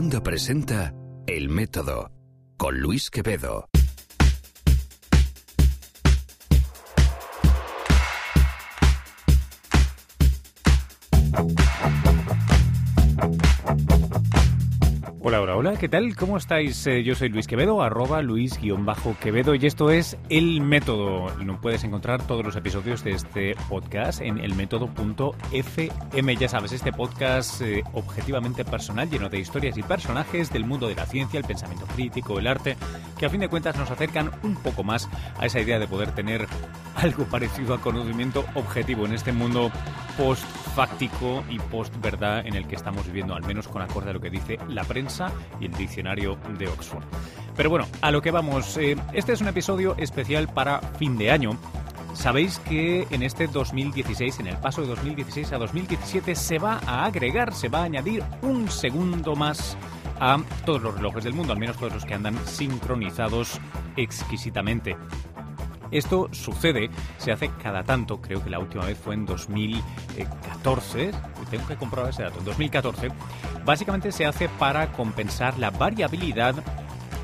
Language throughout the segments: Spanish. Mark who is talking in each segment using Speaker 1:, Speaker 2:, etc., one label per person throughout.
Speaker 1: Cuonda presenta El Método con Luis Quevedo.
Speaker 2: Hola, hola, hola, ¿qué tal? ¿Cómo estáis? Eh, yo soy Luis Quevedo, arroba Luis-Quevedo, y esto es El Método. Puedes encontrar todos los episodios de este podcast en elmétodo.fm. Ya sabes, este podcast eh, objetivamente personal, lleno de historias y personajes del mundo de la ciencia, el pensamiento crítico, el arte, que a fin de cuentas nos acercan un poco más a esa idea de poder tener algo parecido a conocimiento objetivo en este mundo post-fáctico y post-verdad en el que estamos viviendo, al menos con acorde a lo que dice la prensa y el diccionario de Oxford. Pero bueno, a lo que vamos. Eh, este es un episodio especial para fin de año. Sabéis que en este 2016, en el paso de 2016 a 2017, se va a agregar, se va a añadir un segundo más a todos los relojes del mundo, al menos todos los que andan sincronizados exquisitamente. Esto sucede, se hace cada tanto, creo que la última vez fue en 2014, tengo que comprobar ese dato, en 2014, básicamente se hace para compensar la variabilidad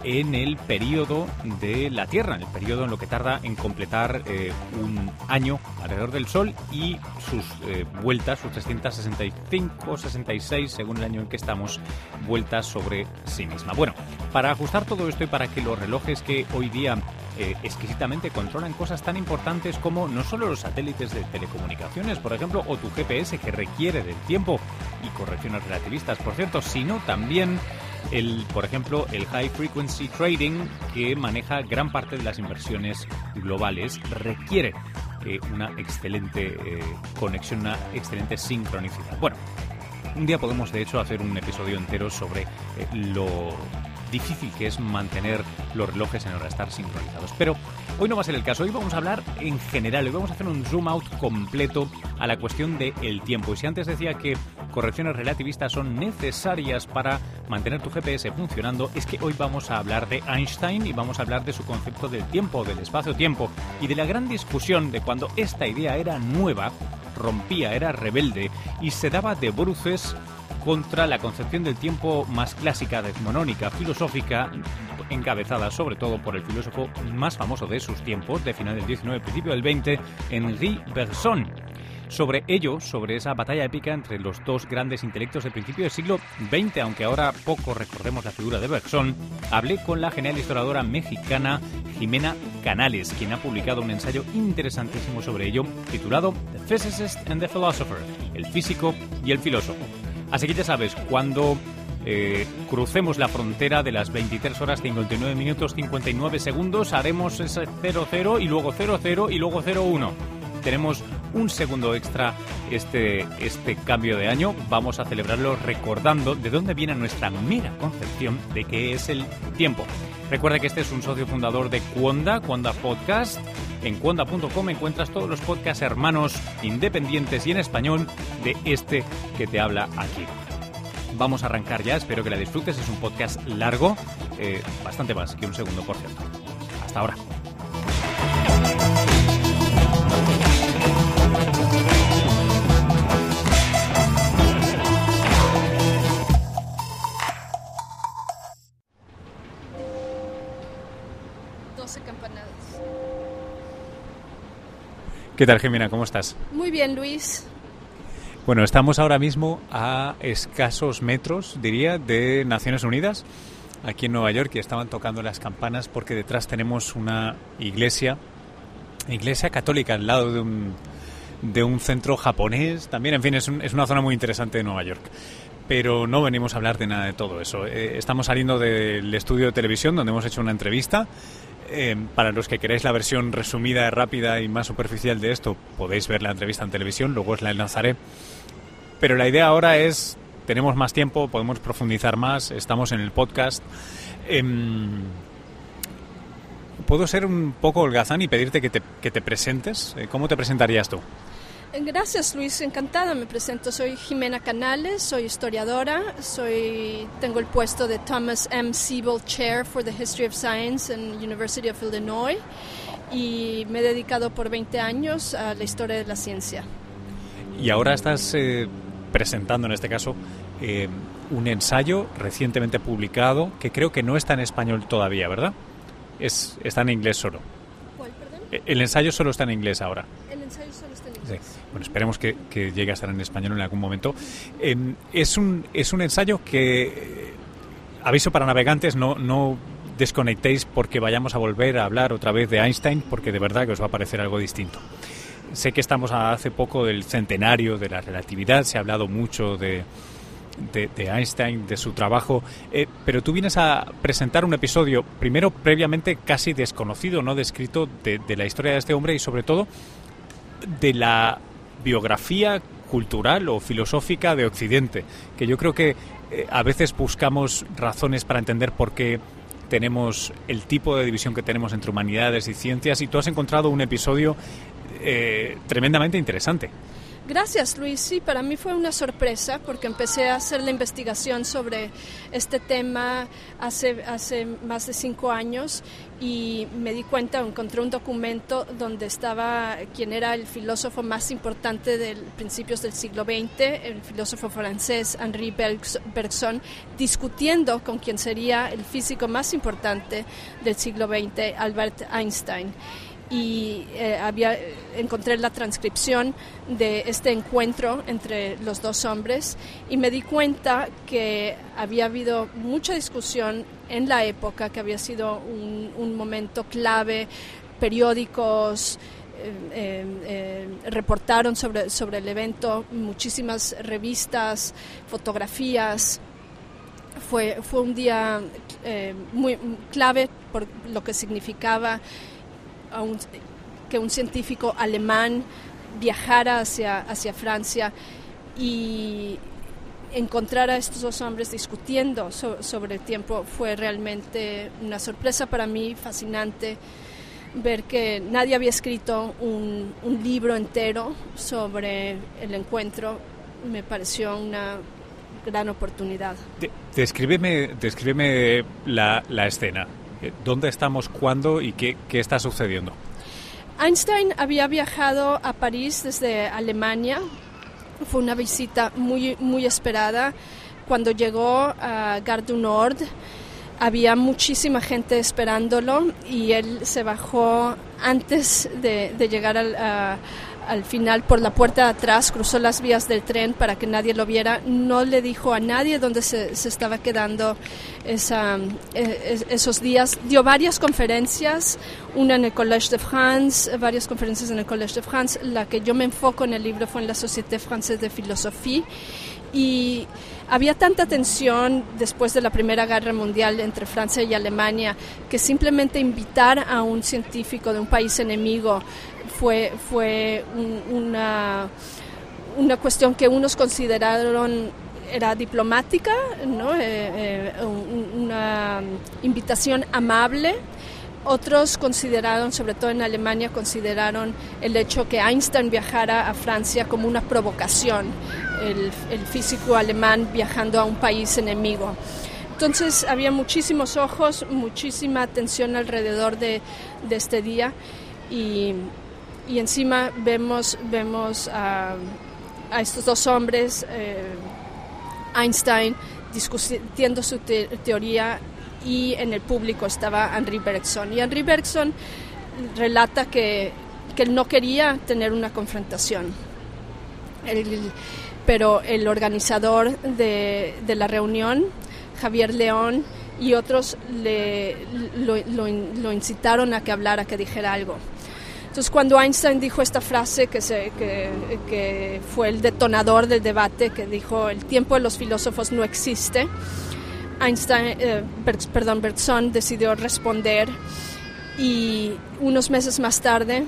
Speaker 2: en el periodo de la Tierra, en el periodo en lo que tarda en completar eh, un año alrededor del Sol y sus eh, vueltas, sus 365, 66, según el año en que estamos, vueltas sobre sí misma. Bueno, para ajustar todo esto y para que los relojes que hoy día eh, exquisitamente controlan cosas tan importantes como no solo los satélites de telecomunicaciones, por ejemplo, o tu GPS que requiere del tiempo y correcciones relativistas, por cierto, sino también el, por ejemplo, el High Frequency Trading, que maneja gran parte de las inversiones globales, requiere eh, una excelente eh, conexión, una excelente sincronicidad. Bueno, un día podemos de hecho hacer un episodio entero sobre lo difícil que es mantener los relojes en hora de estar sincronizados. Pero hoy no va a ser el caso, hoy vamos a hablar en general, hoy vamos a hacer un zoom out completo a la cuestión del tiempo. Y si antes decía que correcciones relativistas son necesarias para mantener tu GPS funcionando, es que hoy vamos a hablar de Einstein y vamos a hablar de su concepto del tiempo, del espacio-tiempo y de la gran discusión de cuando esta idea era nueva, rompía, era rebelde y se daba de bruces contra la concepción del tiempo más clásica, desmonónica, filosófica, encabezada sobre todo por el filósofo más famoso de sus tiempos, de final del 19, principio del 20, Henri Bergson. Sobre ello, sobre esa batalla épica entre los dos grandes intelectos del principio del siglo XX, aunque ahora poco recordemos la figura de Bergson, hablé con la genial historiadora mexicana Jimena Canales, quien ha publicado un ensayo interesantísimo sobre ello, titulado The Physicist and the Philosopher, el físico y el filósofo. Así que ya sabes, cuando eh, crucemos la frontera de las 23 horas 59 minutos 59 segundos, haremos ese 00 y luego 00 y luego 01. Tenemos un segundo extra este, este cambio de año. Vamos a celebrarlo recordando de dónde viene nuestra mera concepción de qué es el tiempo. Recuerda que este es un socio fundador de Cuonda, Cuonda Podcast. En cuonda.com encuentras todos los podcasts hermanos independientes y en español de este que te habla aquí. Vamos a arrancar ya, espero que la disfrutes. Es un podcast largo, eh, bastante más que un segundo, por cierto. Hasta ahora. ¿Qué tal, Jimena? ¿Cómo estás?
Speaker 3: Muy bien, Luis.
Speaker 2: Bueno, estamos ahora mismo a escasos metros, diría, de Naciones Unidas, aquí en Nueva York, y estaban tocando las campanas porque detrás tenemos una iglesia, iglesia católica, al lado de un, de un centro japonés. También, en fin, es, es una zona muy interesante de Nueva York pero no venimos a hablar de nada de todo eso. Eh, estamos saliendo del estudio de televisión donde hemos hecho una entrevista eh, para los que queréis la versión resumida, rápida y más superficial de esto, podéis ver la entrevista en televisión, luego os la enlazaré. Pero la idea ahora es, tenemos más tiempo, podemos profundizar más, estamos en el podcast. Em, ¿Puedo ser un poco holgazán y pedirte que te, que te presentes? Eh, ¿Cómo te presentarías tú?
Speaker 3: Gracias Luis, encantada. Me presento, soy Jimena Canales, soy historiadora, soy, tengo el puesto de Thomas M. Siebel Chair for the History of Science en University of Illinois y me he dedicado por 20 años a la historia de la ciencia.
Speaker 2: Y ahora estás eh, presentando, en este caso, eh, un ensayo recientemente publicado que creo que no está en español todavía, ¿verdad? Es, está en inglés solo.
Speaker 3: ¿Cuál, perdón?
Speaker 2: E- El ensayo solo está en inglés ahora.
Speaker 3: El ensayo solo está en
Speaker 2: Sí. Bueno, esperemos que, que llegue a estar en español en algún momento. Em, es, un, es un ensayo que, eh, aviso para navegantes, no, no desconectéis porque vayamos a volver a hablar otra vez de Einstein, porque de verdad que os va a parecer algo distinto. Sé que estamos hace poco del centenario de la relatividad, se ha hablado mucho de, de, Einstein, de su trabajo, eh, pero tú vienes a presentar un episodio, primero previamente casi desconocido, no descrito, de, de la historia de este hombre y sobre todo de la biografía cultural o filosófica de Occidente, que yo creo que eh, a veces buscamos razones para entender por qué tenemos el tipo de división que tenemos entre humanidades y ciencias y tú has encontrado un episodio eh, tremendamente interesante.
Speaker 3: Gracias, Luis. Sí, para mí fue una sorpresa porque empecé a hacer la investigación sobre este tema hace, hace más de cinco años y me di cuenta, encontré un documento donde estaba quien era el filósofo más importante de principios del siglo XX, el filósofo francés Henri Bergs- Bergson, discutiendo con quien sería el físico más importante del siglo XX, Albert Einstein y eh, había encontré la transcripción de este encuentro entre los dos hombres y me di cuenta que había habido mucha discusión en la época que había sido un, momento clave. Periódicos eh, eh, eh, reportaron sobre, sobre el evento muchísimas revistas fotografías. Fue, fue un día eh, muy clave por lo que significaba a un- que un científico alemán viajara hacia, hacia Francia y encontrar a estos dos hombres discutiendo so- sobre el tiempo fue realmente una sorpresa para mí, fascinante ver que nadie había escrito un, un libro entero sobre el encuentro me pareció una gran oportunidad.
Speaker 2: De- descríbeme descríbeme la, la escena. Eh, ¿Dónde estamos, cuándo y qué, qué está sucediendo?
Speaker 3: Einstein había viajado a París desde Alemania. Fue una visita muy, muy esperada. Cuando llegó a Gare du Nord, había muchísima gente esperándolo y él se bajó antes de, de llegar al, al final por la puerta de atrás, cruzó las vías del tren para que nadie lo viera. No le dijo a nadie dónde se, estaba quedando eh, es- esos días. Dio varias conferencias, una en el Collège de France, varias conferencias en el Collège de France. La que yo me enfoco en el libro fue en la Société Française de Philosophie. Y había tanta tensión después de la Primera Guerra Mundial entre Francia y Alemania que simplemente invitar a un científico de un país enemigo fue, fue un- una, una cuestión que unos consideraron era diplomática, ¿no? Eh, eh, un- una invitación amable. Otros consideraron, sobre todo en Alemania, consideraron el hecho que Einstein viajara a Francia como una provocación, el, el físico alemán viajando a un país enemigo. Entonces había muchísimos ojos, muchísima atención alrededor de, de este día y, y encima vemos, vemos a, a estos dos hombres, eh, Einstein discutiendo su te- teoría y en el público estaba Henri Bergson. Y Henri Bergson relata que, que él no quería tener una confrontación. El- pero el organizador de, de la reunión, Javier León, y otros le, lo, lo lo incitaron a que hablara, que dijera algo. Entonces, cuando Einstein dijo esta frase que, se, que, que fue el detonador del debate, que dijo el tiempo de los filósofos no existe, Einstein, eh, perdón, Bergson decidió responder y unos meses más tarde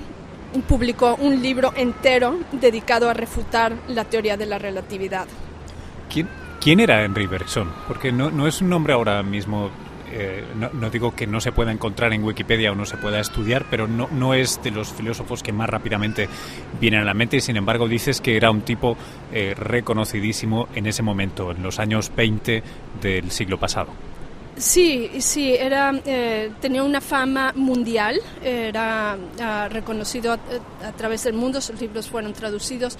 Speaker 3: publicó un libro entero dedicado a refutar la teoría de la relatividad.
Speaker 2: ¿Quién, quién era Henry Bergson? Porque no, no es un nombre ahora mismo, eh, no, digo que no se pueda encontrar en Wikipedia o no se pueda estudiar, pero no, no es de los filósofos que más rápidamente vienen a la mente y sin embargo dices que era un tipo eh, reconocidísimo en ese momento, en los años 20 del siglo pasado.
Speaker 3: Sí, sí, era, eh, tenía una fama mundial, era reconocido a través del mundo, sus libros fueron traducidos.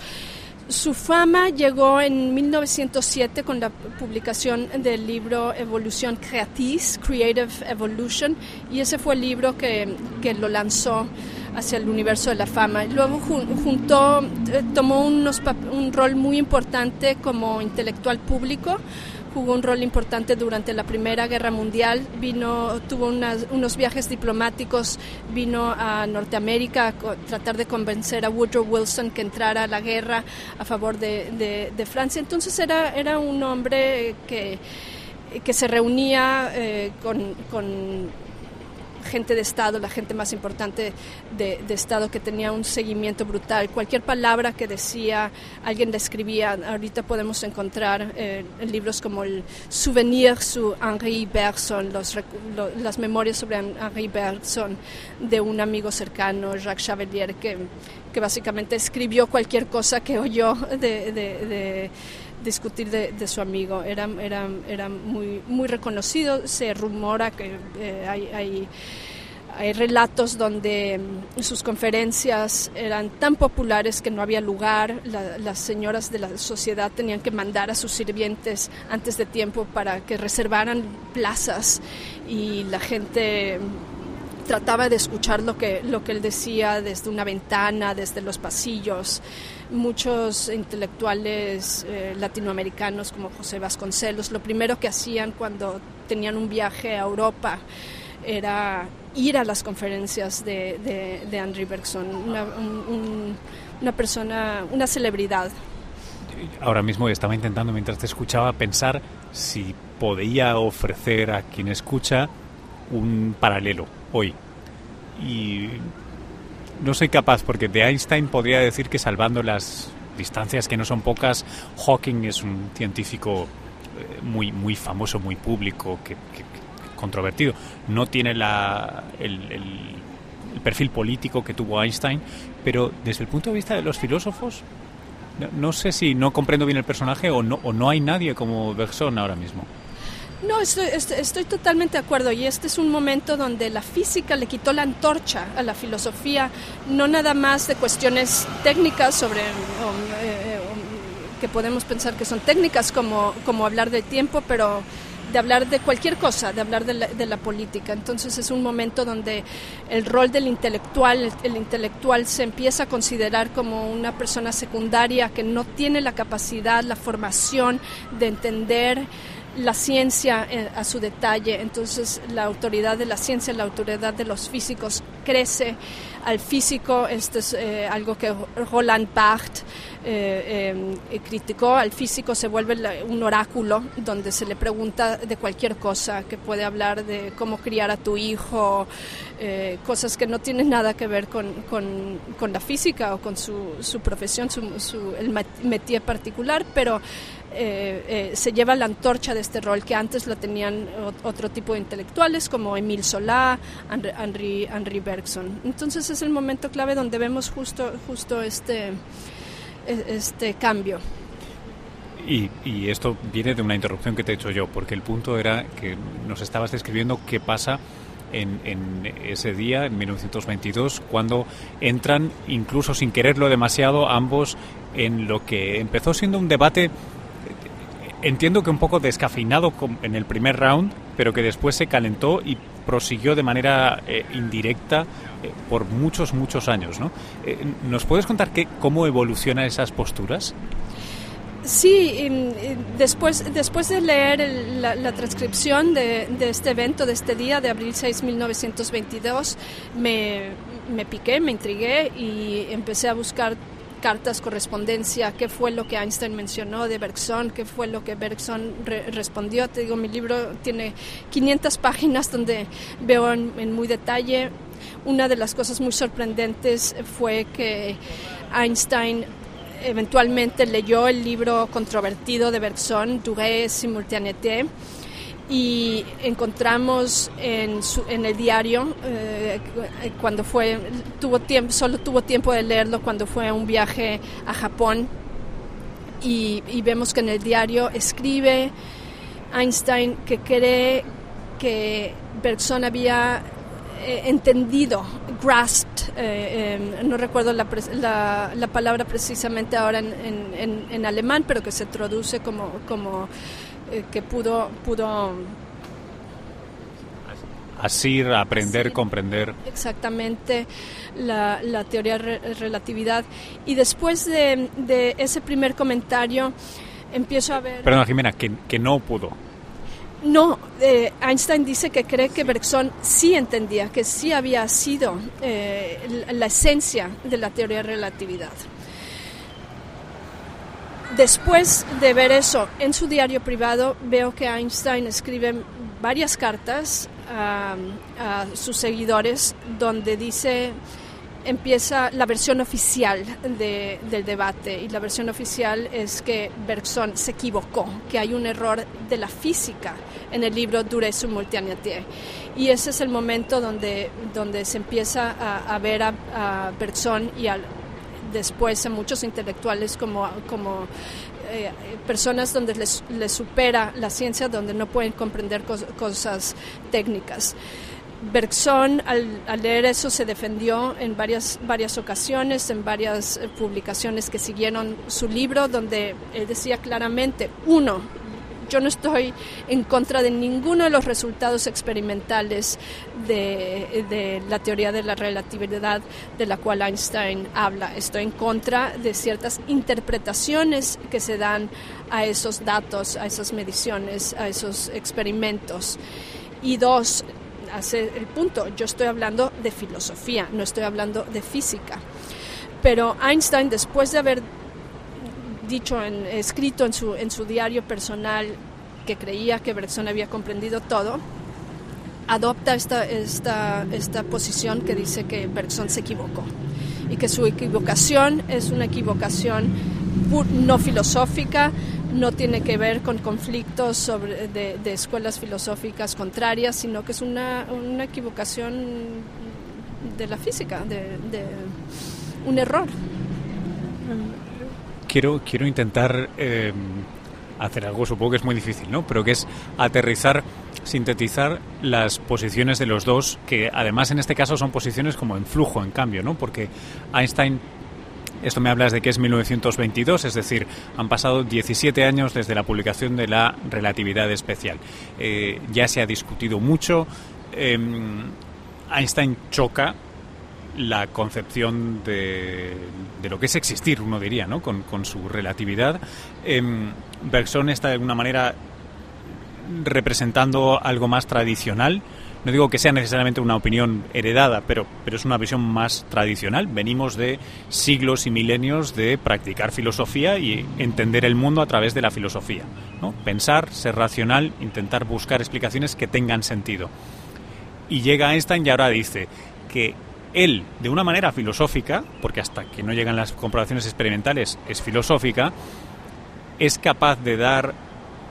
Speaker 3: Su fama llegó en 1907 con la publicación del libro Evolución Creatis, Creative Evolution, y ese fue el libro que, que lo lanzó hacia el universo de la fama. Luego juntó, eh, tomó unos, un rol muy importante como intelectual público, jugó un rol importante durante la Primera Guerra Mundial, vino, tuvo unos viajes diplomáticos, vino a Norteamérica a tratar de convencer a Woodrow Wilson que entrara a la guerra a favor de, de, Francia. Entonces era, era un hombre que, que se reunía eh, con, con gente de Estado, la gente más importante de, Estado que tenía un seguimiento brutal. Cualquier palabra que decía, alguien la escribía. Ahorita podemos encontrar eh, libros como el Souvenir su Henri Bergson, las memorias sobre Henri Bergson de un amigo cercano, Jacques Chavelier, que, que básicamente escribió cualquier cosa que oyó de discutir de, su amigo. Era, era, era muy, muy reconocido. Se rumora que eh, hay, hay, hay, relatos donde mm, sus conferencias eran tan populares que no había lugar. las señoras de la sociedad tenían que mandar a sus sirvientes antes de tiempo para que reservaran plazas y la gente trataba de escuchar lo que, lo que él decía desde una ventana, desde los pasillos. Muchos intelectuales eh, latinoamericanos como José Vasconcelos, lo primero que hacían cuando tenían un viaje a Europa era ir a las conferencias de, de, Henry Bergson, una, una persona, una celebridad.
Speaker 2: Ahora mismo estaba intentando, mientras te escuchaba, pensar si podía ofrecer a quien escucha un paralelo hoy. Y no soy capaz, porque de Einstein podría decir que salvando las distancias que no son pocas, Hawking es un científico eh, muy, muy famoso, muy público, que, controvertido. No tiene la, el, perfil político que tuvo Einstein, pero desde el punto de vista de los filósofos, no, sé si no comprendo bien el personaje o no, o no hay nadie como Bergson ahora mismo.
Speaker 3: No, estoy, estoy, totalmente de acuerdo y este es un momento donde la física le quitó la antorcha a la filosofía, no nada más de cuestiones técnicas sobre eh, que podemos pensar que son técnicas como, como hablar del tiempo, pero de hablar de cualquier cosa, de hablar de la, de la, política. Entonces es un momento donde el rol del intelectual, el, intelectual se empieza a considerar como una persona secundaria que no tiene la capacidad, la formación de entender la ciencia eh, a su detalle, entonces la autoridad de la ciencia, la autoridad de los físicos crece. Al físico, esto es eh, algo que Roland Barthes eh, criticó, al físico se vuelve un oráculo donde se le pregunta de cualquier cosa, que puede hablar de cómo criar a tu hijo, cosas que no tienen nada que ver con, con, la física o con su, su profesión, su, su, el métier particular, pero eh, eh, se lleva la antorcha de este rol que antes lo tenían otro tipo de intelectuales como Emile Solá, Henri Bergson. Entonces es el momento clave donde vemos justo, justo este, e, este cambio.
Speaker 2: Y, esto viene de una interrupción que te he hecho yo, porque el punto era que nos estabas describiendo qué pasa en, ese día, en 1922, cuando entran, incluso sin quererlo demasiado, ambos en lo que empezó siendo un debate entiendo que un poco descafeinado en el primer round, pero que después se calentó y prosiguió de manera eh, indirecta eh, por muchos, muchos años. ¿no? Eh, ¿Nos puedes contar qué, cómo evolucionan esas posturas?
Speaker 3: Sí, después, después de leer la, transcripción de, de, este evento, de este día de abril 6, 1922, me, me piqué, me intrigué y empecé a buscar cartas, correspondencia, qué fue lo que Einstein mencionó de Bergson, qué fue lo que Bergson respondió. Te digo, mi libro tiene 500 páginas donde veo en, muy detalle. Una de las cosas muy sorprendentes fue que Einstein eventualmente leyó el libro controvertido de Bergson, Durée Simultanéité, y encontramos en, en el diario eh, cuando fue tuvo tiempo solo tuvo tiempo de leerlo cuando fue a un viaje a Japón. Y, vemos que en el diario escribe Einstein que cree que Bergson había eh, entendido, grasped, eh, no recuerdo la, la, la, palabra precisamente ahora en, en, en, alemán, pero que se traduce como, como que pudo, pudo
Speaker 2: asir, aprender, comprender.
Speaker 3: Exactamente, la, la teoría de relatividad. Y después de, de, ese primer comentario, empiezo a ver...
Speaker 2: Perdón, Jimena, que, que no pudo.
Speaker 3: No, eh, Einstein dice que cree que Bergson sí entendía, que sí había sido eh, la esencia de la teoría de relatividad. Después de ver eso en su diario privado, veo que Einstein escribe varias cartas a, a sus seguidores donde dice empieza la versión oficial de, del debate y la versión oficial es que Bergson se equivocó, que hay un error de la física en el libro Dure Simultaneité. Y ese es el momento donde, donde se empieza a, a ver a, a, Bergson y después a muchos intelectuales como, como eh, personas donde les, supera la ciencia, donde no pueden comprender cos, cosas técnicas. Bergson al, al, leer eso se defendió en varias, varias ocasiones, en varias eh, publicaciones que siguieron su libro, donde él decía claramente, uno, yo no estoy en contra de ninguno de los resultados experimentales de, de, la teoría de la relatividad de la cual Einstein habla. Estoy en contra de ciertas interpretaciones que se dan a esos datos, a esas mediciones, a esos experimentos. Y dos, hace el punto, yo estoy hablando de filosofía, no estoy hablando de física. Pero Einstein, después de haber dicho, en, escrito en su, en su diario personal que creía que Bergson había comprendido todo, adopta esta, esta, esta posición que dice que Bergson se equivocó y que su equivocación es una equivocación no filosófica, no tiene que ver con conflictos sobre, de, de escuelas filosóficas contrarias, sino que es una, una equivocación de la física, de, de un error.
Speaker 2: Quiero, quiero intentar eh, hacer algo, supongo que es muy difícil, ¿no? Pero que es aterrizar, sintetizar las posiciones de los dos, que además en este caso son posiciones como en flujo, en cambio, ¿no? Porque Einstein esto me hablas de que es 1922, es decir, han pasado 17 años desde la publicación de la relatividad especial. Eh, ya se ha discutido mucho. Eh, Einstein choca la concepción de, de, lo que es existir, uno diría, ¿no? con, con su relatividad. Eh, Bergson está de alguna manera representando algo más tradicional no digo que sea necesariamente una opinión heredada, pero, pero es una visión más tradicional. Venimos de siglos y milenios de practicar filosofía y entender el mundo a través de la filosofía. ¿no? Pensar, ser racional, intentar buscar explicaciones que tengan sentido. Y llega Einstein y ahora dice que él, de una manera filosófica, porque hasta que no llegan las comprobaciones experimentales es filosófica, es capaz de dar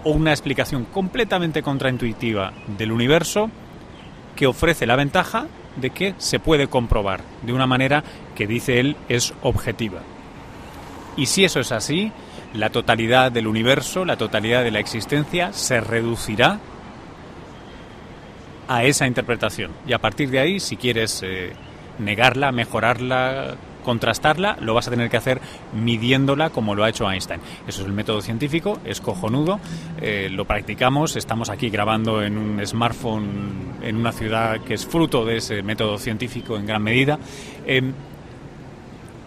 Speaker 2: una explicación completamente contraintuitiva del universo que ofrece la ventaja de que se puede comprobar de una manera que dice él es objetiva. Y si eso es así, la totalidad del universo, la totalidad de la existencia se reducirá a esa interpretación. Y a partir de ahí, si quieres eh, negarla, mejorarla, contrastarla, lo vas a tener que hacer midiéndola como lo ha hecho Einstein. Eso es el método científico, es cojonudo, eh, lo practicamos, estamos aquí grabando en un smartphone en una ciudad que es fruto de ese método científico en gran medida. Eh,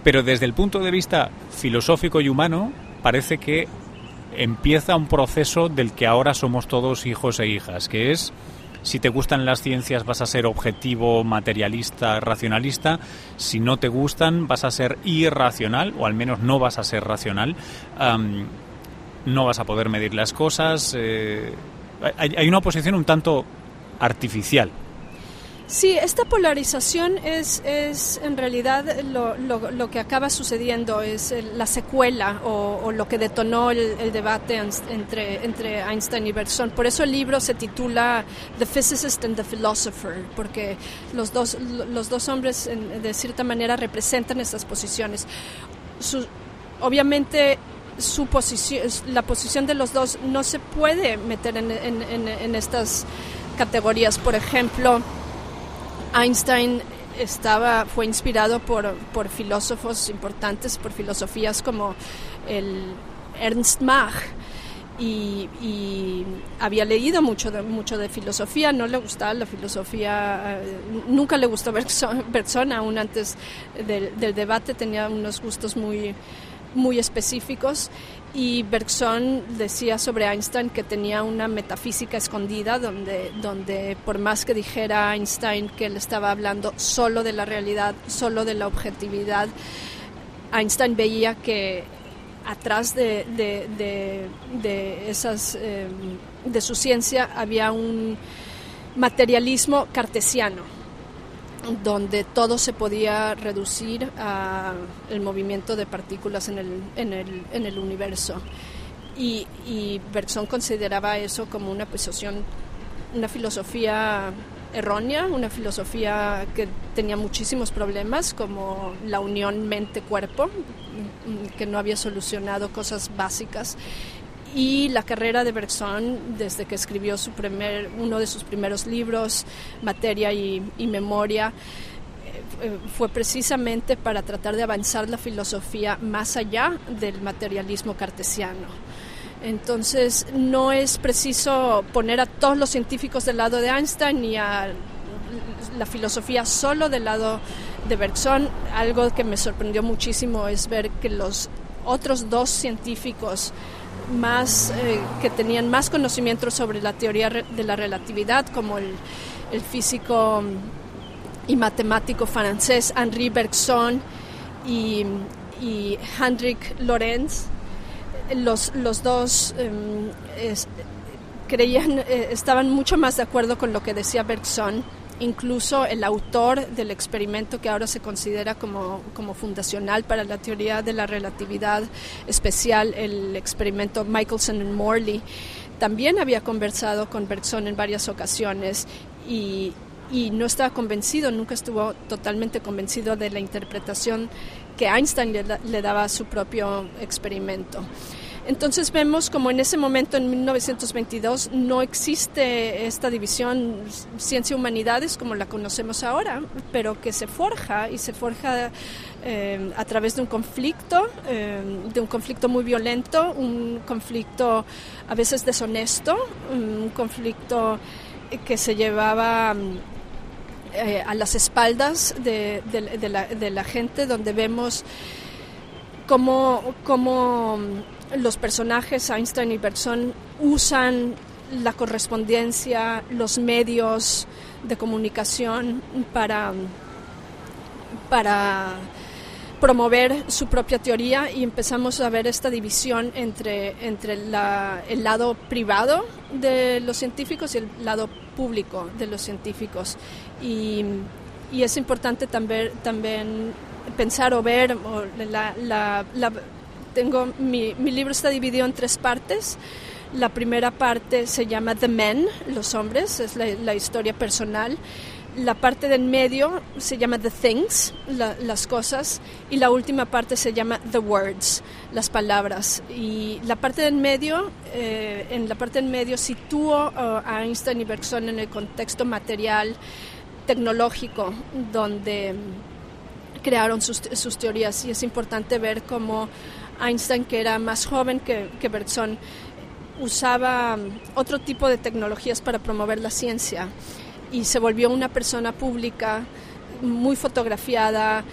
Speaker 2: pero desde el punto de vista filosófico y humano, parece que empieza un proceso del que ahora somos todos hijos e hijas, que es si te gustan las ciencias vas a ser objetivo, materialista, racionalista. Si no te gustan vas a ser irracional o al menos no vas a ser racional. No vas a poder medir las cosas. Eh, hay, hay una oposición un tanto artificial
Speaker 3: Sí, esta polarización es, es en realidad lo, lo, lo, que acaba sucediendo, es la secuela o, lo que detonó el, debate entre, entre Einstein y Bergson. Por eso el libro se titula The Physicist and the Philosopher, porque los dos, los dos hombres de cierta manera representan estas posiciones. Obviamente su posición, la posición de los dos no se puede meter en, en, en estas categorías. Por ejemplo, Einstein estaba, fue inspirado por, por filósofos importantes, por filosofías como el Ernst Mach, y, había leído mucho de, mucho de filosofía, no le gustaba la filosofía, eh, nunca le gustó Bergson, aún antes del, debate tenía unos gustos muy, muy específicos. Y Bergson decía sobre Einstein que tenía una metafísica escondida donde, donde por más que dijera Einstein que él estaba hablando solo de la realidad, solo de la objetividad, Einstein veía que atrás de, de, esas, em, de su ciencia había un materialismo cartesiano donde todo se podía reducir al movimiento de partículas en el, en el, en el universo. Y, y, Bergson consideraba eso como una posición, una filosofía errónea, una filosofía que tenía muchísimos problemas, como la unión mente-cuerpo, que no había solucionado cosas básicas y la carrera de Bergson desde que escribió su primer, uno de sus primeros libros, Materia y, Memoria, eh, eh, fue precisamente para tratar de avanzar la filosofía más allá del materialismo cartesiano. Entonces, no es preciso poner a todos los científicos del lado de Einstein ni a la filosofía solo del lado de Bergson. Algo que me sorprendió muchísimo es ver que los otros dos científicos más eh, que tenían más conocimiento sobre la teoría de la relatividad, como el, físico y matemático francés Henri Bergson y, y Hendrik Lorentz. Los, los dos em, creían, eh, estaban mucho más de acuerdo con lo que decía Bergson Incluso el autor del experimento que ahora se considera como, fundacional para la teoría de la relatividad especial, el experimento Michelson and Morley, también había conversado con Bergson en varias ocasiones y, no estaba convencido, nunca estuvo totalmente convencido de la interpretación que Einstein le daba a su propio experimento. Entonces vemos como en ese momento, en 1922, no existe esta división ciencia-humanidades como la conocemos ahora, pero que se forja y se forja eh, a través de un conflicto, eh, de un conflicto muy violento, un conflicto a veces deshonesto, un conflicto que se llevaba... Eh, a las espaldas de, la, de, la, gente, donde vemos cómo, cómo los personajes Einstein y Bergson usan la correspondencia, los medios de comunicación para, para promover su propia teoría y empezamos a ver esta división entre, entre el lado privado de los científicos y el lado público de los científicos. Y, es importante también, también pensar o ver la, la tengo mi, mi libro está dividido en tres partes. La primera parte se llama The Men, los hombres, es la, historia personal. La parte del medio se llama The Things, las cosas, y la última parte se llama The Words, las palabras. Y la parte del medio, eh, en la parte del medio sitúo uh, a Einstein y Bergson en el contexto material, tecnológico, donde crearon sus, sus teorías. Y es importante ver cómo Einstein, que era más joven que, Bergson, usaba um, otro tipo de tecnologías para promover la ciencia. Y se volvió una persona pública muy fotografiada,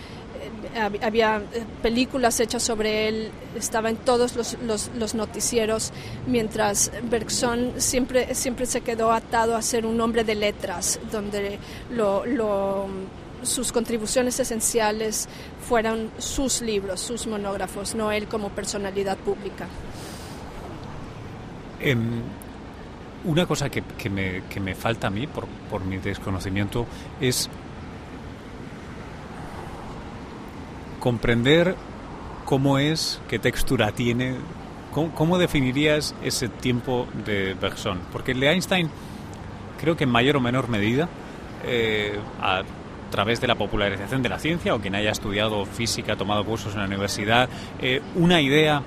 Speaker 3: eh, había eh, películas hechas sobre él, estaba en todos los, los, noticieros, mientras Bergson siempre, siempre se quedó atado a ser un hombre de letras, donde lo sus contribuciones esenciales fueran sus libros, sus monógrafos, no él como personalidad pública.
Speaker 2: Em, una cosa que, me, falta a mí, por, mi desconocimiento, es comprender cómo es, qué textura tiene, cómo, definirías ese tiempo de Bergson. Porque el de Einstein, creo que en mayor o menor medida, eh, través de la popularización de la ciencia o quien haya estudiado física, tomado cursos en la universidad, eh, una idea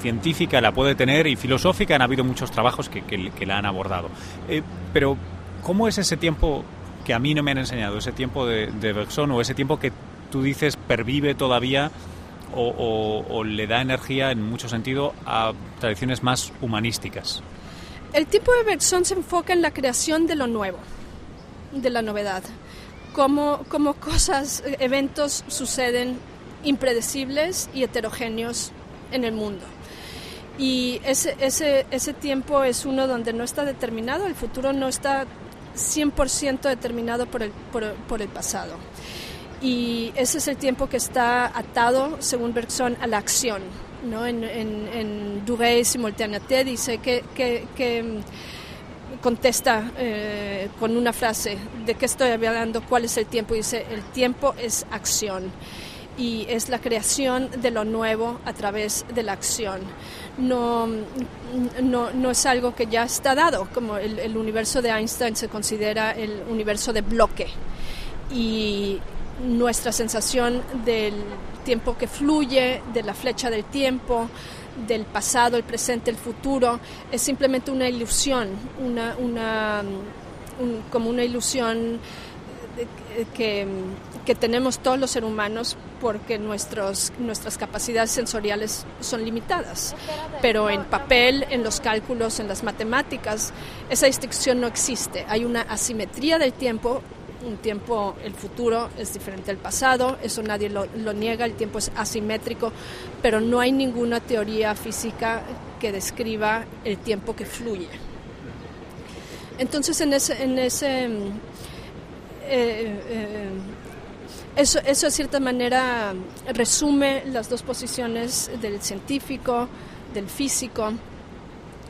Speaker 2: científica la puede tener y filosófica han habido muchos trabajos que, la han abordado. Eh, pero, ¿cómo es ese tiempo que a mí no me han enseñado, ese tiempo de, de Bergson o ese tiempo que tú dices pervive todavía o, le da energía en mucho sentido a tradiciones más humanísticas?
Speaker 3: El tiempo de Bergson se enfoca en la creación de lo nuevo, de la novedad, cómo, cómo cosas, eventos suceden impredecibles y heterogéneos en el mundo. Y ese, ese, ese tiempo es uno donde no está determinado, el futuro no está 100% determinado por el, por, el pasado. Y ese es el tiempo que está atado, según Bergson, a la acción. ¿no? En, en, en Simultanéité dice que, que, mm, contesta eh, con una frase de qué estoy hablando, cuál es el tiempo. Dice, el tiempo es acción y es la creación de lo nuevo a través de la acción. No, no, no es algo que ya está dado, como el, el, universo de Einstein se considera el universo de bloque y nuestra sensación del tiempo que fluye, de la flecha del tiempo, del pasado, el presente, el futuro, es simplemente una ilusión, una, una, como una ilusión que, que, tenemos todos los seres humanos porque nuestros, nuestras capacidades sensoriales son limitadas. Pero en papel, en los cálculos, en las matemáticas, esa distinción no existe. Hay una asimetría del tiempo. Un tiempo, el futuro es diferente al pasado, eso nadie lo, niega, el tiempo es asimétrico, pero no hay ninguna teoría física que describa el tiempo que fluye. Entonces, en ese, en ese eh, eh, eso, eso de cierta manera resume las dos posiciones del científico, del físico.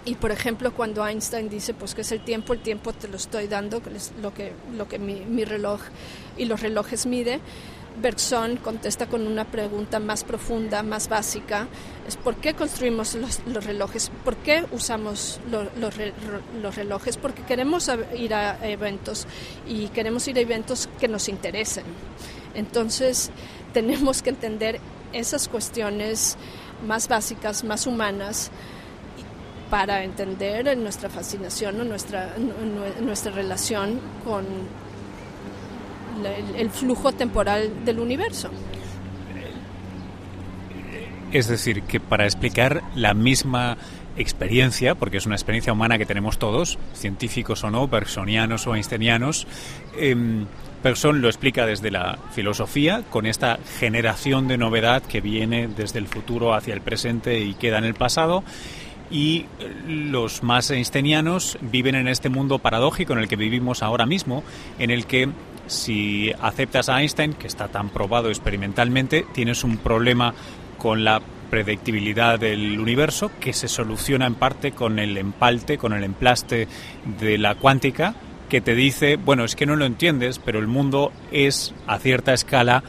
Speaker 3: Y por ejemplo, cuando Einstein dice pues que es el tiempo, el tiempo te lo estoy dando, que es lo que, lo que mi, mi reloj y los relojes mide, Bergson contesta con una pregunta más profunda, más básica, es ¿por qué construimos los, relojes? ¿Por qué usamos los relojes? Porque queremos ir a eventos y queremos ir a eventos que nos interesen. Entonces tenemos que entender esas cuestiones más básicas, más humanas, para entender nuestra fascinación o nuestra, nuestra relación con el, flujo temporal del universo.
Speaker 2: Es decir, que para explicar la misma experiencia, porque es una experiencia humana que tenemos todos, científicos o no, personianos o einsteinianos, eh, lo explica desde la filosofía, con esta generación de novedad que viene desde el futuro hacia el presente y queda en el pasado, y los más einsteinianos viven en este mundo paradójico en el que vivimos ahora mismo, en el que si aceptas a Einstein, que está tan probado experimentalmente, tienes un problema con la predictibilidad del universo que se soluciona en parte con el empalte, con el emplaste de la cuántica, que te dice, bueno, es que no lo entiendes, pero el mundo es a cierta escala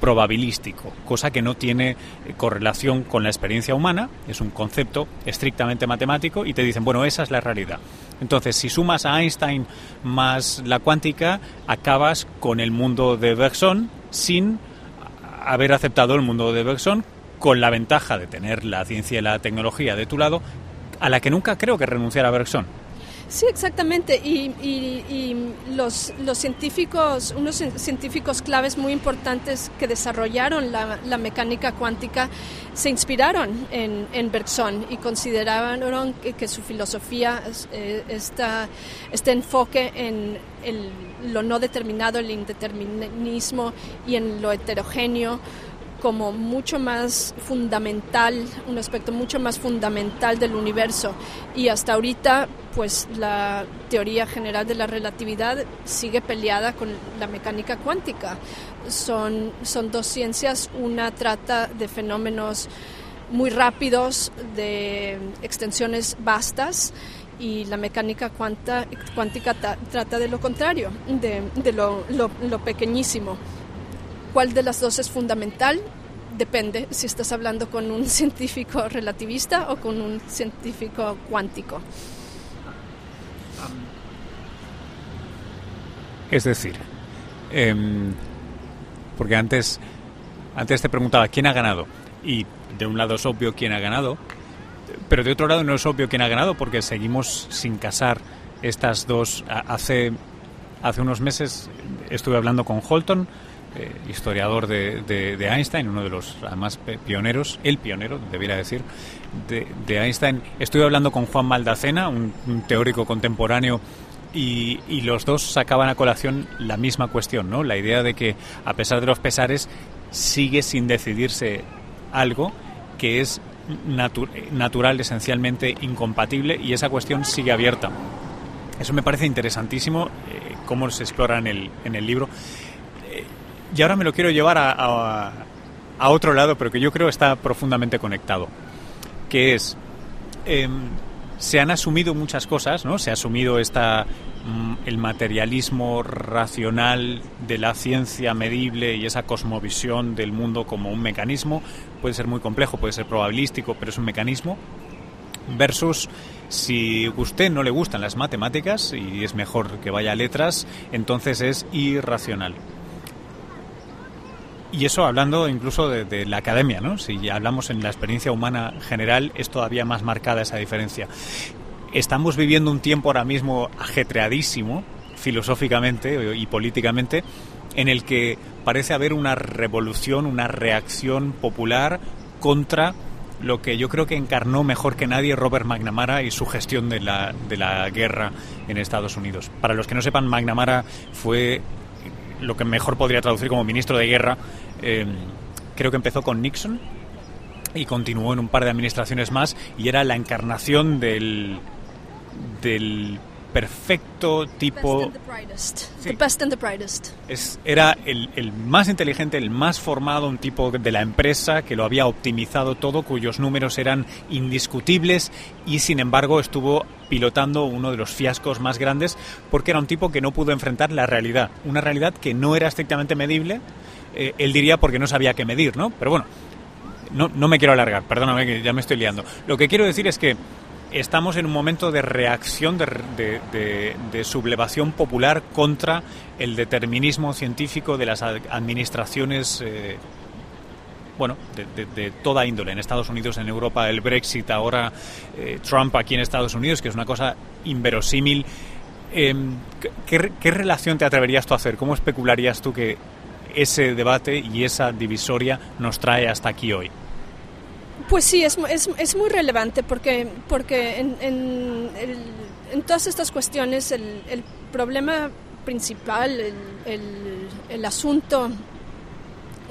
Speaker 2: probabilístico, cosa que no tiene correlación con la experiencia humana, es un concepto estrictamente matemático y te dicen, bueno, esa es la realidad. Entonces, si sumas a Einstein más la cuántica, acabas con el mundo de Bergson sin haber aceptado el mundo de Bergson con la ventaja de tener la ciencia y la tecnología de tu lado, a la que nunca creo que renunciara Bergson.
Speaker 3: Sí, exactamente. Y, los, los, científicos, unos científicos claves muy importantes que desarrollaron la, mecánica cuántica se inspiraron en, en Bergson y consideraron que, su filosofía, eh, este enfoque en lo no determinado, el indeterminismo y en lo heterogéneo, como mucho más fundamental, un aspecto mucho más fundamental del universo. Y hasta ahorita, pues la teoría general de la relatividad sigue peleada con la mecánica cuántica. Son, son dos ciencias, una trata de fenómenos muy rápidos, de extensiones vastas, y la mecánica cuántica trata de lo contrario, de, lo, lo pequeñísimo. ¿Cuál de las dos es fundamental? Depende si estás hablando con un científico relativista o con un científico cuántico.
Speaker 2: Es decir, em, porque antes, antes te preguntaba quién ha ganado y de un lado es obvio quién ha ganado, pero de otro lado no es obvio quién ha ganado porque seguimos sin casar estas dos. Hace hace unos meses estuve hablando con Holton, eh, historiador de, Einstein, uno de los además pioneros, el pionero, debiera decir, de, Einstein. Estuve hablando con Juan Maldacena, un, teórico contemporáneo y, los dos sacaban a colación la misma cuestión, ¿no? La idea de que a pesar de los pesares sigue sin decidirse algo que es natural, esencialmente incompatible y esa cuestión sigue abierta. Eso me parece interesantísimo, eh, cómo se explora en el, en el libro. Y ahora me lo quiero llevar a, a, otro lado, pero que yo creo está profundamente conectado, que es, em, se han asumido muchas cosas, ¿no? Se ha asumido esta Mm, el materialismo racional de la ciencia medible y esa cosmovisión del mundo como un mecanismo puede ser muy complejo, puede ser probabilístico, pero es un mecanismo versus si usted no le gustan las matemáticas y es mejor que vaya a letras, entonces es irracional. Y eso hablando incluso de, la academia, ¿no? Si hablamos en la experiencia humana general, es todavía más marcada esa diferencia estamos viviendo un tiempo ahora mismo ajetreadísimo, filosóficamente y políticamente, en el que parece haber una revolución, una reacción popular contra lo que yo creo que encarnó mejor que nadie Robert McNamara y su gestión de la, de la guerra en Estados Unidos. Para los que no sepan, McNamara fue lo que mejor podría traducir como ministro de guerra. Eh, creo que empezó con Nixon y continuó en un par de administraciones más y era la encarnación del, del perfecto tipo... Es, era el, el, más inteligente, el más formado, un tipo de la empresa que lo había optimizado todo, cuyos números eran indiscutibles y sin embargo estuvo pilotando uno de los fiascos más grandes porque era un tipo que no pudo enfrentar la realidad, una realidad que no era estrictamente medible, eh, él diría porque no sabía qué medir, ¿no? Pero bueno, no, no me quiero alargar, perdóname que ya me estoy liando. Lo que quiero decir es que estamos en un momento de reacción, de, sublevación popular contra el determinismo científico de las administraciones, eh, bueno, de, toda índole, en Estados Unidos, en Europa, el Brexit, ahora eh, Trump aquí en Estados Unidos, que es una cosa inverosímil. Em, ¿qué, ¿Qué relación te atreverías tú a hacer? ¿Cómo especularías tú que ese debate y esa divisoria nos trae hasta aquí hoy?
Speaker 3: Pues sí, es, es, es muy relevante porque, porque en, en, en todas estas cuestiones el, el problema principal, el, el, el, asunto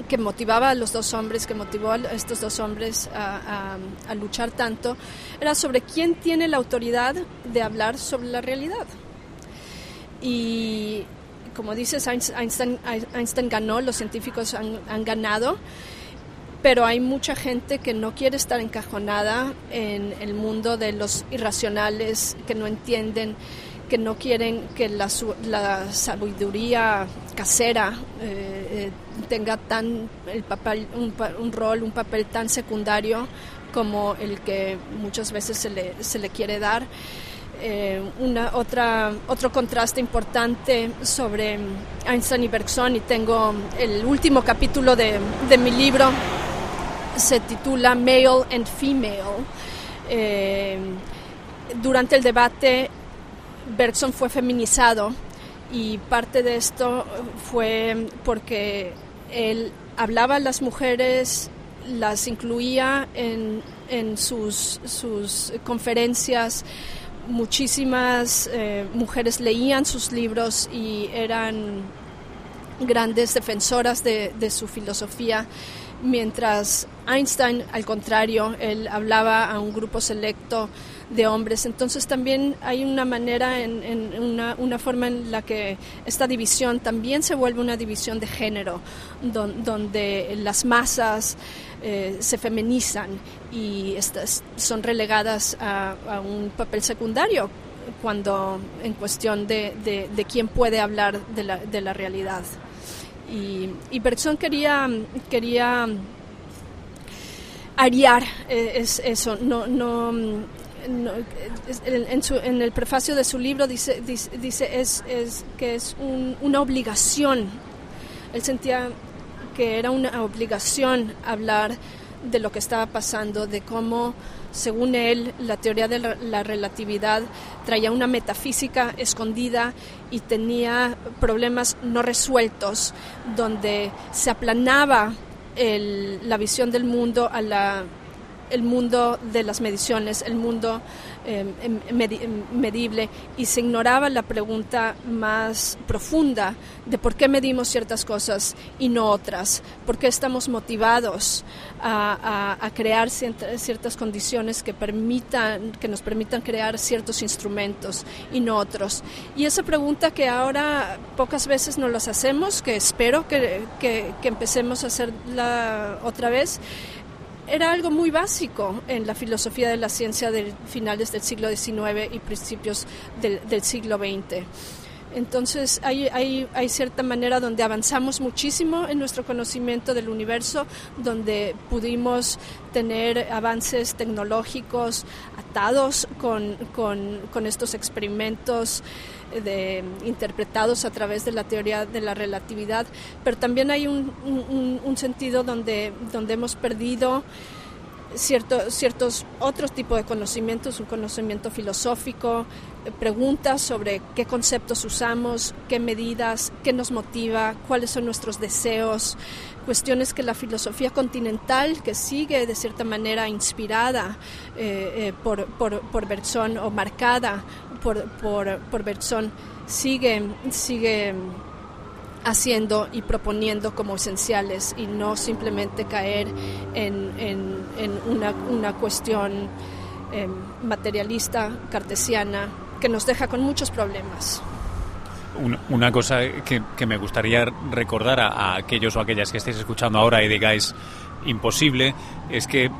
Speaker 3: que motivaba a los dos hombres, que motivó a estos dos hombres a, luchar tanto, era sobre quién tiene la autoridad de hablar sobre la realidad. Y como dices, Einstein, Einstein ganó, los científicos han ganado pero hay mucha gente que no quiere estar encajonada en el mundo de los irracionales, que no entienden, que no quieren que la, la sabiduría casera eh, eh, tenga tan el papel, un, rol, un papel tan secundario como el que muchas veces se le, se le quiere dar. Eh, una, otra, otro contraste importante sobre Einstein y Bergson, y tengo el último capítulo de, de mi libro se titula Male and Female. Eh, durante el debate, Bergson fue feminizado y parte de esto fue porque él hablaba a las mujeres, las incluía en, en sus, sus, conferencias. Muchísimas eh, mujeres leían sus libros y eran grandes defensoras de, su filosofía mientras Einstein, al contrario, él hablaba a un grupo selecto de hombres. Entonces también hay una manera, en, una, forma en la que esta división también se vuelve una división de género, donde las masas eh, se feminizan y estas son relegadas a, un papel secundario cuando en cuestión de, de, quién puede hablar de la, de la realidad. Y, y Bergson quería, quería ariar eh, es eso, no, no, en, su, en, el prefacio de su libro dice, dice, es, es, que es una obligación. Él sentía que era una obligación hablar de lo que estaba pasando, de cómo, según él, la teoría de la relatividad traía una metafísica escondida y tenía problemas no resueltos, donde se aplanaba la visión del mundo a la el mundo de las mediciones, el mundo em, medible, y se ignoraba la pregunta más profunda de por qué medimos ciertas cosas y no otras, por qué estamos motivados a, a crear ciertas condiciones que, permitan, que nos permitan crear ciertos instrumentos y no otros. Y esa pregunta que ahora pocas veces nos las hacemos, que espero que, que, que empecemos a hacerla otra vez, era algo muy básico en la filosofía de la ciencia de finales del siglo XIX y principios del, siglo XX. Entonces hay, hay, hay, cierta manera donde avanzamos muchísimo en nuestro conocimiento del universo, donde pudimos tener avances tecnológicos atados con, con, con estos experimentos de, interpretados a través de la teoría de la relatividad, pero también hay un, un, sentido donde, donde hemos perdido cierto, ciertos otros tipos de conocimientos, un conocimiento filosófico, eh, preguntas sobre qué conceptos usamos, qué medidas, qué nos motiva, cuáles son nuestros deseos, cuestiones que la filosofía continental, que sigue de cierta manera inspirada eh, eh, por, por, por o marcada por, por, por Bergson, sigue, sigue haciendo y proponiendo como esenciales y no simplemente caer en, una, cuestión em, materialista, cartesiana, que nos deja con muchos problemas.
Speaker 2: Una, cosa que, que, me gustaría recordar a, aquellos o aquellas que estéis escuchando ahora y digáis imposible es que eh,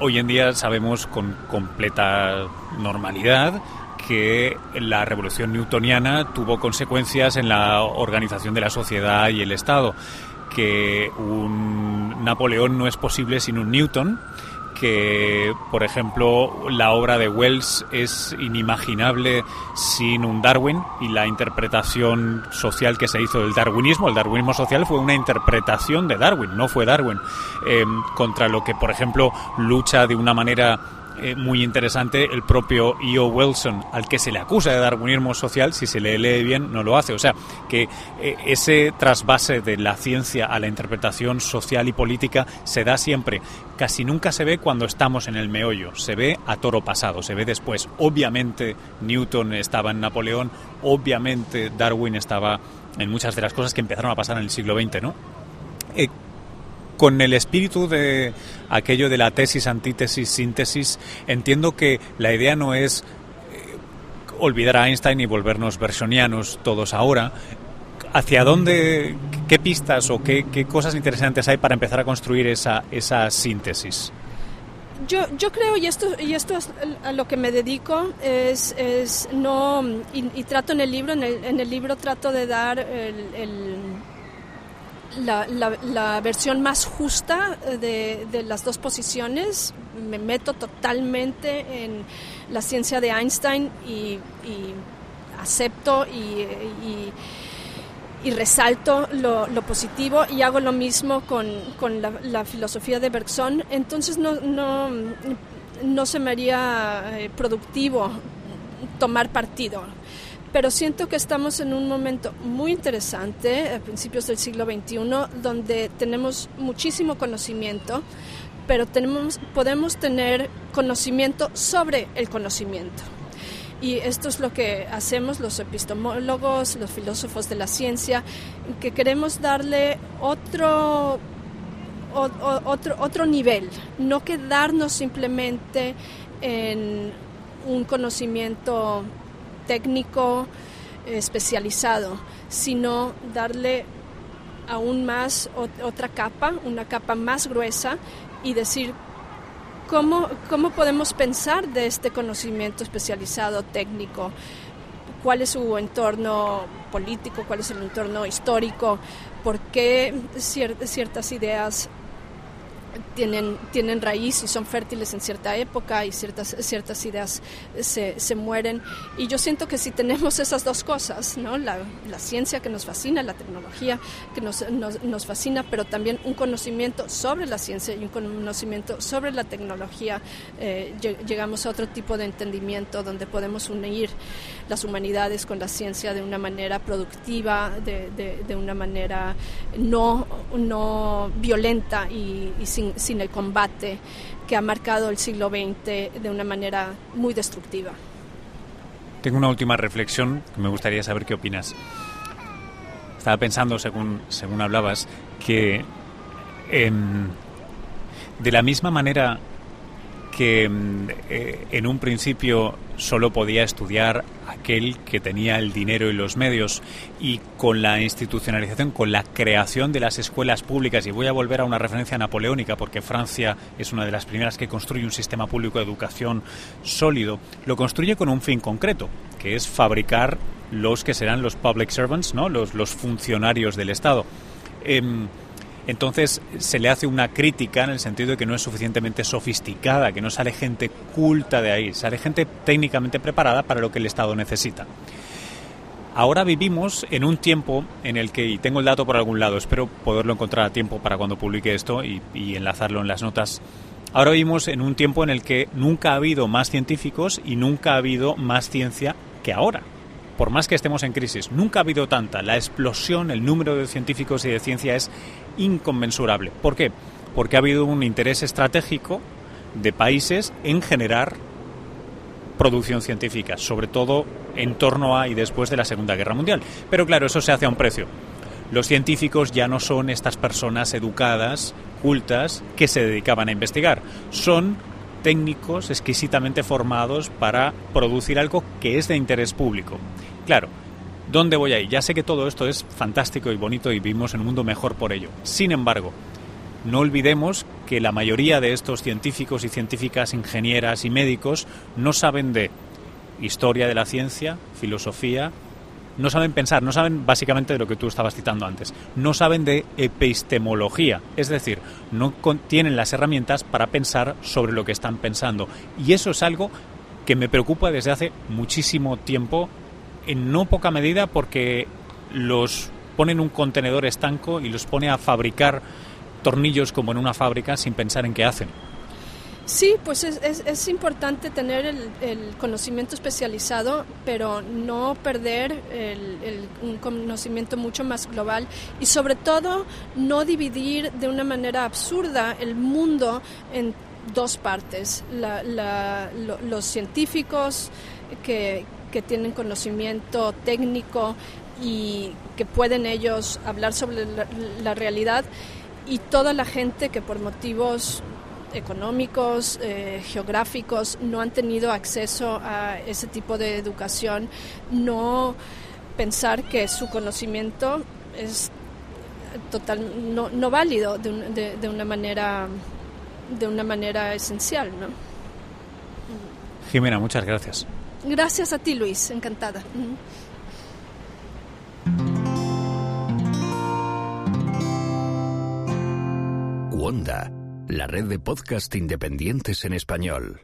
Speaker 2: hoy en día sabemos con completa normalidad que la revolución newtoniana tuvo consecuencias en la organización de la sociedad y el Estado, que un Napoleón no es posible sin un Newton, que, por ejemplo, la obra de Wells es inimaginable sin un Darwin y la interpretación social que se hizo del darwinismo. El darwinismo social fue una interpretación de Darwin, no fue Darwin, eh, contra lo que, por ejemplo, lucha de una manera eh, muy interesante el propio E.O. Wilson, al que se le acusa de darwinismo social, si se le lee bien, no lo hace. O sea, que eh, ese trasvase de la ciencia a la interpretación social y política se da siempre. Casi nunca se ve cuando estamos en el meollo, se ve a toro pasado, se ve después. Obviamente Newton estaba en Napoleón, obviamente Darwin estaba en muchas de las cosas que empezaron a pasar en el siglo XX, ¿no? Eh, con el espíritu de aquello de la tesis, antítesis, síntesis, entiendo que la idea no es eh, olvidar a Einstein y volvernos versionianos todos ahora. ¿Hacia dónde, qué pistas o qué, cosas interesantes hay para empezar a construir esa, esa síntesis?
Speaker 3: Yo, yo creo, y esto, y esto es a lo que me dedico, es, es no, y, trato en el libro, en el, en el libro trato de dar el la, la, versión más justa de, de, las dos posiciones. Me meto totalmente en la ciencia de Einstein y, acepto y, y, resalto lo, positivo y hago lo mismo con, con la, filosofía de Bergson. Entonces no, no, no se me haría eh, productivo tomar partido pero siento que estamos en un momento muy interesante, a principios del siglo XXI, donde tenemos muchísimo conocimiento, pero tenemos, podemos tener conocimiento sobre el conocimiento. Y esto es lo que hacemos los epistemólogos, los filósofos de la ciencia, que queremos darle otro, otro, otro nivel, no quedarnos simplemente en un conocimiento técnico especializado, sino darle aún más otra capa, una capa más gruesa y decir cómo, cómo podemos pensar de este conocimiento especializado técnico, cuál es su entorno político, cuál es el entorno histórico, por qué ciertas ideas tienen, tienen raíz y son fértiles en cierta época y ciertas, ciertas ideas se, se mueren. Y yo siento que si tenemos esas dos cosas, ¿no? la, la ciencia que nos fascina, la tecnología que nos, nos, nos, fascina, pero también un conocimiento sobre la ciencia y un conocimiento sobre la tecnología, eh, llegamos a otro tipo de entendimiento donde podemos unir las humanidades con la ciencia de una manera productiva, de, de, de una manera no, no violenta y, y sin, sin el combate que ha marcado el siglo XX de una manera muy destructiva.
Speaker 2: Tengo una última reflexión que me gustaría saber qué opinas. Estaba pensando, según, según hablabas, que eh, de la misma manera que eh, en un principio solo podía estudiar aquel que tenía el dinero y los medios y con la institucionalización, con la creación de las escuelas públicas, y voy a volver a una referencia napoleónica porque Francia es una de las primeras que construye un sistema público de educación sólido, lo construye con un fin concreto, que es fabricar los que serán los public servants, ¿no? los, funcionarios del Estado. Eh, entonces se le hace una crítica en el sentido de que no es suficientemente sofisticada, que no sale gente culta de ahí, sale gente técnicamente preparada para lo que el Estado necesita. Ahora vivimos en un tiempo en el que, y tengo el dato por algún lado, espero poderlo encontrar a tiempo para cuando publique esto y, enlazarlo en las notas, Ahora vivimos en un tiempo en el que nunca ha habido más científicos y nunca ha habido más ciencia que ahora por más que estemos en crisis, nunca ha habido tanta. La explosión, el número de científicos y de ciencia es inconmensurable. ¿Por qué? Porque ha habido un interés estratégico de países en generar producción científica, sobre todo en torno a y después de la Segunda Guerra Mundial. Pero claro, eso se hace a un precio. Los científicos ya no son estas personas educadas, cultas, que se dedicaban a investigar. Son técnicos exquisitamente formados para producir algo que es de interés público. Claro, ¿dónde voy ahí? Ya sé que todo esto es fantástico y bonito y vivimos en un mundo mejor por ello. Sin embargo, no olvidemos que la mayoría de estos científicos y científicas, ingenieras y médicos no saben de historia de la ciencia, filosofía, no saben pensar, no saben básicamente de lo que tú estabas citando antes, no saben de epistemología, es decir, no tienen las herramientas para pensar sobre lo que están pensando. Y eso es algo que me preocupa desde hace muchísimo tiempo, en no poca medida porque los pone en un contenedor estanco y los pone a fabricar tornillos como en una fábrica sin pensar en qué hacen.
Speaker 3: Sí, pues es, es, importante tener el, conocimiento especializado, pero no perder el, un conocimiento mucho más global y sobre todo no dividir de una manera absurda el mundo en dos partes. Los científicos que, que tienen conocimiento técnico y que pueden ellos hablar sobre la, realidad y toda la gente que por motivos económicos, eh, geográficos, no han tenido acceso a ese tipo de educación, no pensar que su conocimiento es total no, no válido de, un, de, de, una manera de una manera esencial ¿no?
Speaker 2: Jimena muchas gracias
Speaker 3: gracias a ti Luis. Encantada.
Speaker 1: Wanda la red de podcast independientes en español.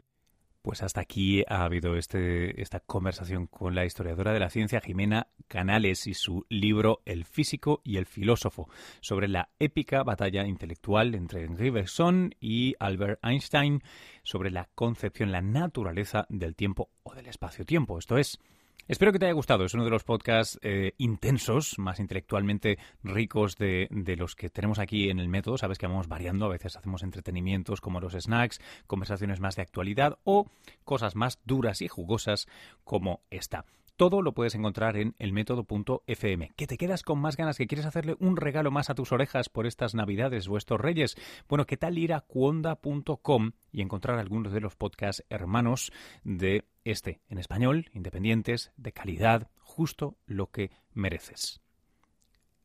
Speaker 2: Pues hasta aquí ha habido este, esta conversación con la historiadora de la ciencia Jimena Canales y su libro El físico y el filósofo sobre la épica batalla intelectual entre Henri Bergson y Albert Einstein sobre la concepción, la naturaleza del tiempo o del espacio-tiempo. Esto es, Espero que te haya gustado. Es uno de los podcasts eh, intensos, más intelectualmente ricos de, de, los que tenemos aquí en el método. Sabes que vamos variando. A veces hacemos entretenimientos como los snacks, conversaciones más de actualidad o cosas más duras y jugosas como esta. Todo lo puedes encontrar en elmétodo.fm. ¿Que te quedas con más ganas? ¿Que quieres hacerle un regalo más a tus orejas por estas navidades o estos reyes? Bueno, ¿qué tal ir a cuonda.com y encontrar algunos de los podcasts hermanos de este en español, independientes, de calidad, justo lo que mereces?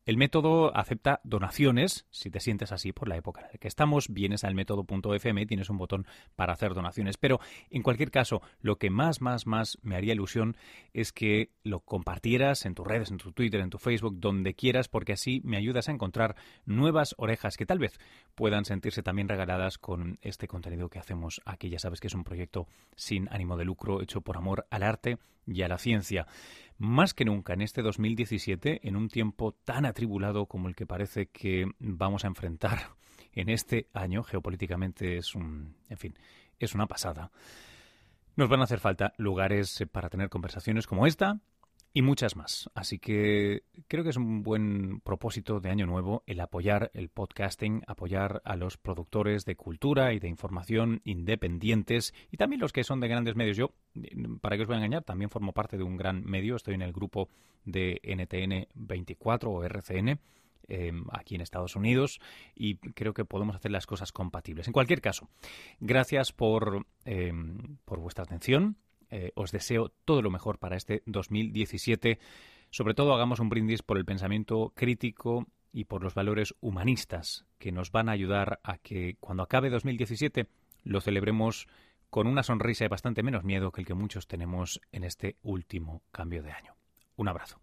Speaker 2: El método acepta donaciones, si te sientes así por la época en la que estamos, vienes al método.fm y tienes un botón para hacer donaciones. Pero en cualquier caso, lo que más, más, más me haría ilusión es que lo compartieras en tus redes, en tu Twitter, en tu Facebook, donde quieras, porque así me ayudas a encontrar nuevas orejas que tal vez puedan sentirse también regaladas con este contenido que hacemos aquí. Ya sabes que es un proyecto sin ánimo de lucro, hecho por amor al arte y a la ciencia. Más que nunca en este 2017, en un tiempo tan atribulado como el que parece que vamos a enfrentar en este año, geopolíticamente es un, en fin, es una pasada. Nos van a hacer falta lugares para tener conversaciones como esta y muchas más. Así que creo que es un buen propósito de año nuevo el apoyar el podcasting, apoyar a los productores de cultura y de información independientes y también los que son de grandes medios. Yo, para que os voy a engañar, también formo parte de un gran medio, estoy en el grupo de NTN 24 o RCN. Em, aquí en Estados Unidos y creo que podemos hacer las cosas compatibles. En cualquier caso, gracias por, em, por vuestra atención eh, os deseo todo lo mejor para este 2017. Sobre todo hagamos un brindis por el pensamiento crítico y por los valores humanistas que nos van a ayudar a que cuando acabe 2017 lo celebremos con una sonrisa y bastante menos miedo que el que muchos tenemos en este último cambio de año. Un abrazo.